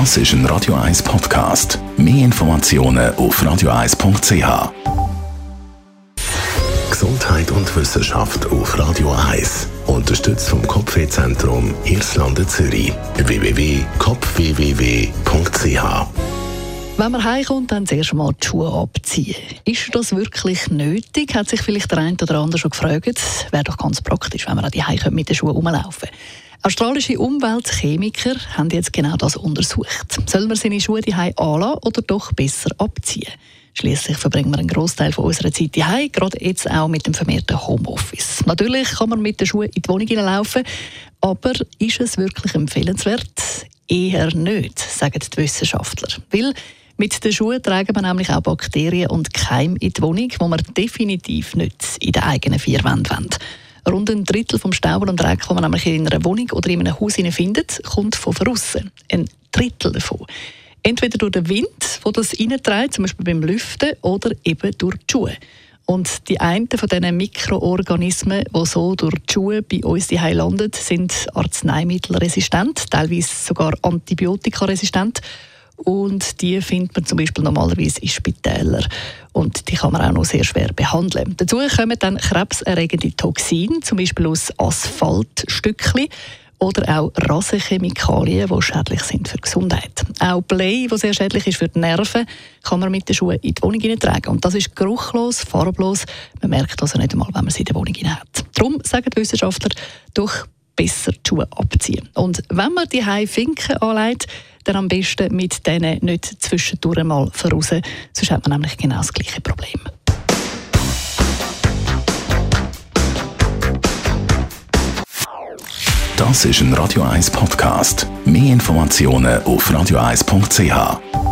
Das ist ein Radio 1 Podcast. Mehr Informationen auf radio1.ch. Gesundheit und Wissenschaft auf Radio 1. Unterstützt vom Kopfwehzentrum Irlande Zürich. www.kopfwww.ch wenn man heimkommt, dann zuerst mal die Schuhe abziehen. Ist das wirklich nötig? Hat sich vielleicht der eine oder andere schon gefragt. Wäre doch ganz praktisch, wenn man an die Heim mit den Schuhen rumlaufen Australische Umweltchemiker haben jetzt genau das untersucht. Soll man seine Schuhe daheim anlassen oder doch besser abziehen? Schließlich verbringen wir einen Großteil von unserer Zeit daheim, gerade jetzt auch mit dem vermehrten Homeoffice. Natürlich kann man mit den Schuhen in die Wohnung laufen, aber ist es wirklich empfehlenswert? Eher nicht, sagen die Wissenschaftler. Weil mit den Schuhen tragen wir nämlich auch Bakterien und Keime in die Wohnung, die wir definitiv nicht in den eigenen vier Wänden wollen. Rund ein Drittel vom Staub und Dreck, den man nämlich in einer Wohnung oder in einem Haus findet, kommt von außen. Ein Drittel davon. Entweder durch den Wind, der das reintreibt, zum Beispiel beim Lüften, oder eben durch die Schuhe. Und die einen von diesen Mikroorganismen, die so durch die Schuhe bei uns hier landen, sind arzneimittelresistent, teilweise sogar antibiotikaresistent. Und die findet man zum Beispiel normalerweise in Spitälern. Und die kann man auch noch sehr schwer behandeln. Dazu kommen dann krebserregende Toxine, zum Beispiel aus Asphaltstückchen oder auch Rasenchemikalien, die schädlich sind für die Gesundheit. Auch Blei, das sehr schädlich ist für die Nerven, kann man mit den Schuhen in die Wohnung tragen. Und das ist geruchlos, farblos. Man merkt also nicht einmal, wenn man sie in der Wohnung hat. Darum sagen die Wissenschaftler, durch besser die Schuhe abziehen. Und wenn man die Finken anlegt, dann am besten mit denen nicht zwischendurch mal voraus, sonst hat man nämlich genau das gleiche Problem. Das ist ein Radio 1 Podcast. Mehr Informationen auf radio1.ch.